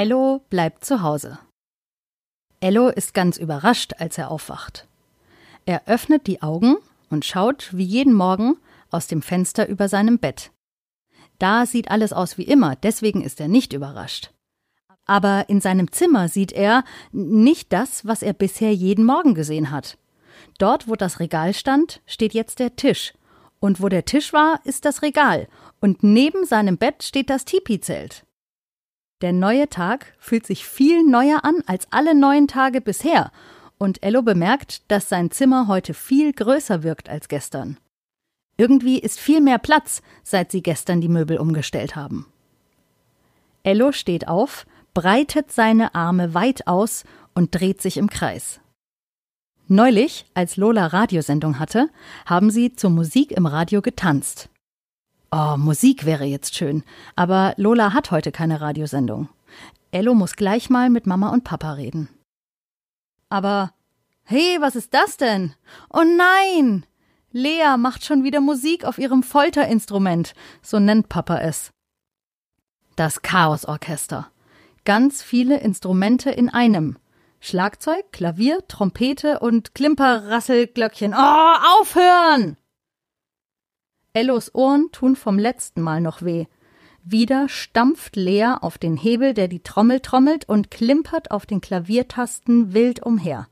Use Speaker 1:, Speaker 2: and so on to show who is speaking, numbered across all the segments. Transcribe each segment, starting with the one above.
Speaker 1: Ello bleibt zu Hause. Ello ist ganz überrascht, als er aufwacht. Er öffnet die Augen und schaut wie jeden Morgen aus dem Fenster über seinem Bett. Da sieht alles aus wie immer, deswegen ist er nicht überrascht. Aber in seinem Zimmer sieht er nicht das, was er bisher jeden Morgen gesehen hat. Dort, wo das Regal stand, steht jetzt der Tisch. Und wo der Tisch war, ist das Regal. Und neben seinem Bett steht das Tipi-Zelt. Der neue Tag fühlt sich viel neuer an als alle neuen Tage bisher. Und Ello bemerkt, dass sein Zimmer heute viel größer wirkt als gestern. Irgendwie ist viel mehr Platz, seit sie gestern die Möbel umgestellt haben. Ello steht auf, breitet seine Arme weit aus und dreht sich im Kreis. Neulich, als Lola Radiosendung hatte, haben sie zur Musik im Radio getanzt. Oh, Musik wäre jetzt schön, aber Lola hat heute keine Radiosendung. Ello muss gleich mal mit Mama und Papa reden. Aber, hey, was ist das denn? Oh nein! Lea macht schon wieder Musik auf ihrem Folterinstrument, so nennt Papa es. Das Chaosorchester. Ganz viele Instrumente in einem. Schlagzeug, Klavier, Trompete und Klimperrasselglöckchen. Oh, aufhören! Ellos Ohren tun vom letzten Mal noch weh. Wieder stampft Lea auf den Hebel, der die Trommel trommelt, und klimpert auf den Klaviertasten wild umher.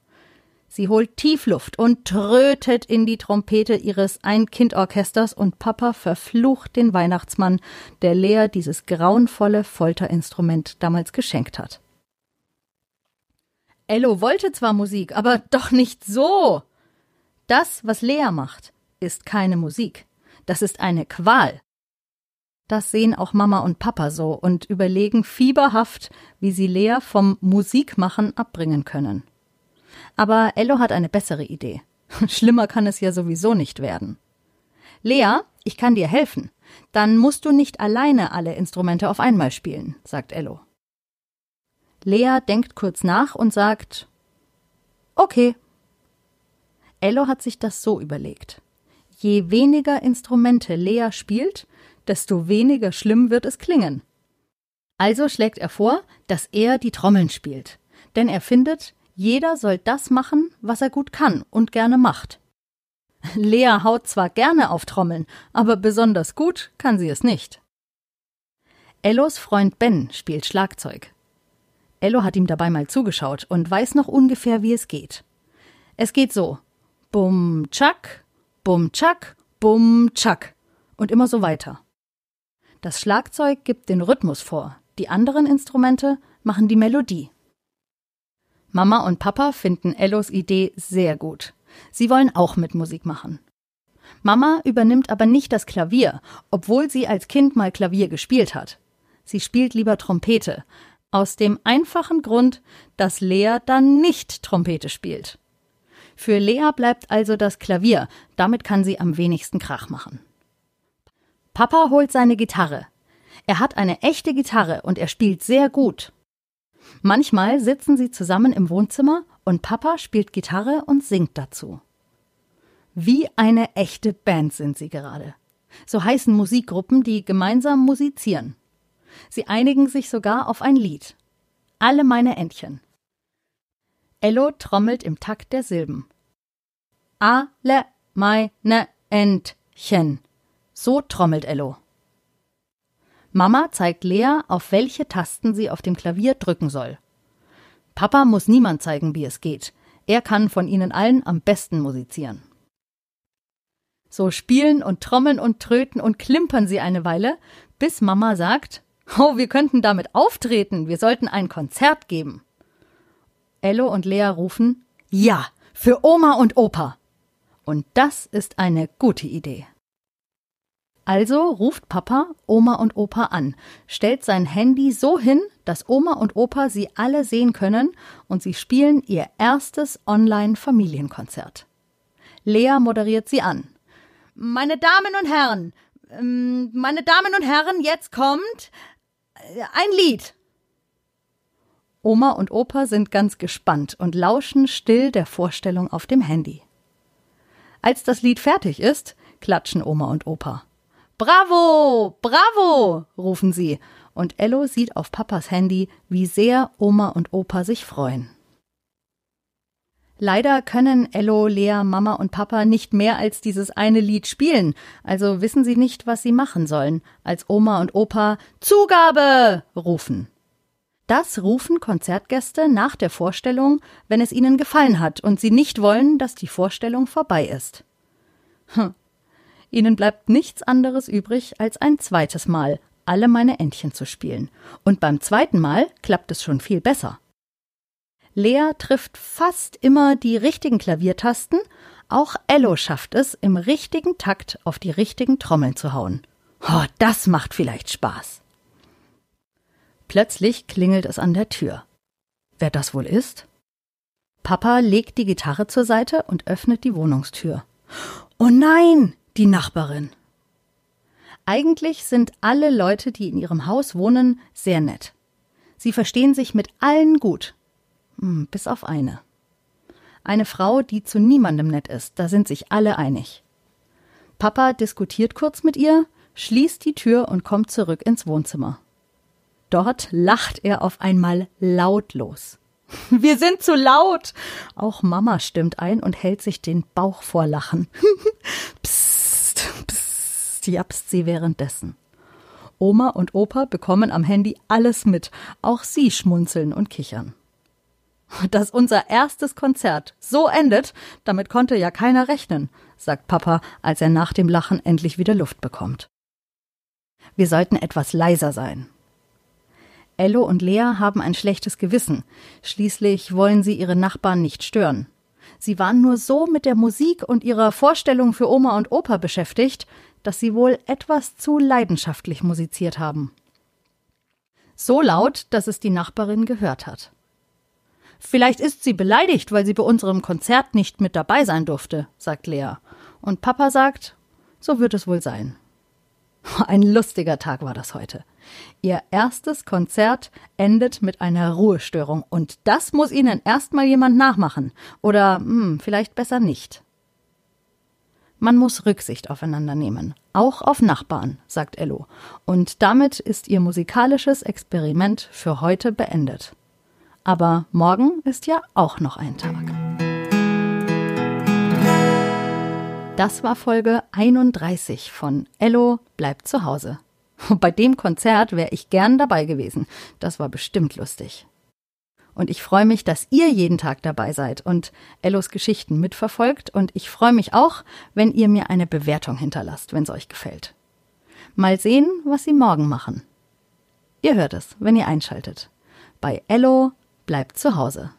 Speaker 1: Sie holt Tiefluft und trötet in die Trompete ihres Ein-Kind-Orchesters und Papa verflucht den Weihnachtsmann, der Lea dieses grauenvolle Folterinstrument damals geschenkt hat. Ello wollte zwar Musik, aber doch nicht so. Das, was Lea macht, ist keine Musik. Das ist eine Qual. Das sehen auch Mama und Papa so und überlegen fieberhaft, wie sie Lea vom Musikmachen abbringen können. Aber Ello hat eine bessere Idee. Schlimmer kann es ja sowieso nicht werden. Lea, ich kann dir helfen. Dann musst du nicht alleine alle Instrumente auf einmal spielen, sagt Ello. Lea denkt kurz nach und sagt Okay. Ello hat sich das so überlegt. Je weniger Instrumente Lea spielt, desto weniger schlimm wird es klingen. Also schlägt er vor, dass er die Trommeln spielt. Denn er findet, jeder soll das machen, was er gut kann und gerne macht. Lea haut zwar gerne auf Trommeln, aber besonders gut kann sie es nicht. Ellos Freund Ben spielt Schlagzeug. Ello hat ihm dabei mal zugeschaut und weiß noch ungefähr, wie es geht. Es geht so: Bum, tschack, bum, tschack, bum, tschack. Und immer so weiter. Das Schlagzeug gibt den Rhythmus vor, die anderen Instrumente machen die Melodie. Mama und Papa finden Ellos Idee sehr gut. Sie wollen auch mit Musik machen. Mama übernimmt aber nicht das Klavier, obwohl sie als Kind mal Klavier gespielt hat. Sie spielt lieber Trompete, aus dem einfachen Grund, dass Lea dann nicht Trompete spielt. Für Lea bleibt also das Klavier, damit kann sie am wenigsten Krach machen. Papa holt seine Gitarre. Er hat eine echte Gitarre und er spielt sehr gut. Manchmal sitzen sie zusammen im Wohnzimmer und Papa spielt Gitarre und singt dazu. Wie eine echte Band sind sie gerade. So heißen Musikgruppen, die gemeinsam musizieren. Sie einigen sich sogar auf ein Lied. Alle meine Entchen. Ello trommelt im Takt der Silben. Alle meine Entchen. So trommelt Ello. Mama zeigt Lea, auf welche Tasten sie auf dem Klavier drücken soll. Papa muss niemand zeigen, wie es geht. Er kann von ihnen allen am besten musizieren. So spielen und trommeln und tröten und klimpern sie eine Weile, bis Mama sagt, Oh, wir könnten damit auftreten, wir sollten ein Konzert geben. Ello und Lea rufen, Ja, für Oma und Opa. Und das ist eine gute Idee. Also ruft Papa Oma und Opa an, stellt sein Handy so hin, dass Oma und Opa sie alle sehen können und sie spielen ihr erstes Online-Familienkonzert. Lea moderiert sie an. Meine Damen und Herren, ähm, meine Damen und Herren, jetzt kommt äh, ein Lied. Oma und Opa sind ganz gespannt und lauschen still der Vorstellung auf dem Handy. Als das Lied fertig ist, klatschen Oma und Opa. Bravo, bravo, rufen sie und Ello sieht auf Papas Handy, wie sehr Oma und Opa sich freuen. Leider können Ello, Lea, Mama und Papa nicht mehr als dieses eine Lied spielen, also wissen sie nicht, was sie machen sollen, als Oma und Opa Zugabe rufen. Das rufen Konzertgäste nach der Vorstellung, wenn es ihnen gefallen hat und sie nicht wollen, dass die Vorstellung vorbei ist. Hm. Ihnen bleibt nichts anderes übrig, als ein zweites Mal alle meine Entchen zu spielen. Und beim zweiten Mal klappt es schon viel besser. Lea trifft fast immer die richtigen Klaviertasten, auch Ello schafft es, im richtigen Takt auf die richtigen Trommeln zu hauen. Oh, das macht vielleicht Spaß. Plötzlich klingelt es an der Tür. Wer das wohl ist? Papa legt die Gitarre zur Seite und öffnet die Wohnungstür. Oh nein, die Nachbarin. Eigentlich sind alle Leute, die in ihrem Haus wohnen, sehr nett. Sie verstehen sich mit allen gut. Hm, bis auf eine. Eine Frau, die zu niemandem nett ist, da sind sich alle einig. Papa diskutiert kurz mit ihr, schließt die Tür und kommt zurück ins Wohnzimmer. Dort lacht er auf einmal lautlos. Wir sind zu laut. Auch Mama stimmt ein und hält sich den Bauch vor Lachen. psst, psst, japst sie währenddessen. Oma und Opa bekommen am Handy alles mit. Auch sie schmunzeln und kichern. Dass unser erstes Konzert so endet, damit konnte ja keiner rechnen, sagt Papa, als er nach dem Lachen endlich wieder Luft bekommt. Wir sollten etwas leiser sein. Ello und Lea haben ein schlechtes Gewissen. Schließlich wollen sie ihre Nachbarn nicht stören. Sie waren nur so mit der Musik und ihrer Vorstellung für Oma und Opa beschäftigt, dass sie wohl etwas zu leidenschaftlich musiziert haben. So laut, dass es die Nachbarin gehört hat. Vielleicht ist sie beleidigt, weil sie bei unserem Konzert nicht mit dabei sein durfte, sagt Lea. Und Papa sagt, so wird es wohl sein. Ein lustiger Tag war das heute. Ihr erstes Konzert endet mit einer Ruhestörung und das muss Ihnen erstmal jemand nachmachen. Oder hm, vielleicht besser nicht. Man muss Rücksicht aufeinander nehmen, auch auf Nachbarn, sagt Ello. Und damit ist ihr musikalisches Experiment für heute beendet. Aber morgen ist ja auch noch ein Tag. Das war Folge 31 von Ello bleibt zu Hause. Bei dem Konzert wäre ich gern dabei gewesen. Das war bestimmt lustig. Und ich freue mich, dass ihr jeden Tag dabei seid und Ellos Geschichten mitverfolgt. Und ich freue mich auch, wenn ihr mir eine Bewertung hinterlasst, wenn es euch gefällt. Mal sehen, was sie morgen machen. Ihr hört es, wenn ihr einschaltet. Bei Ello bleibt zu Hause.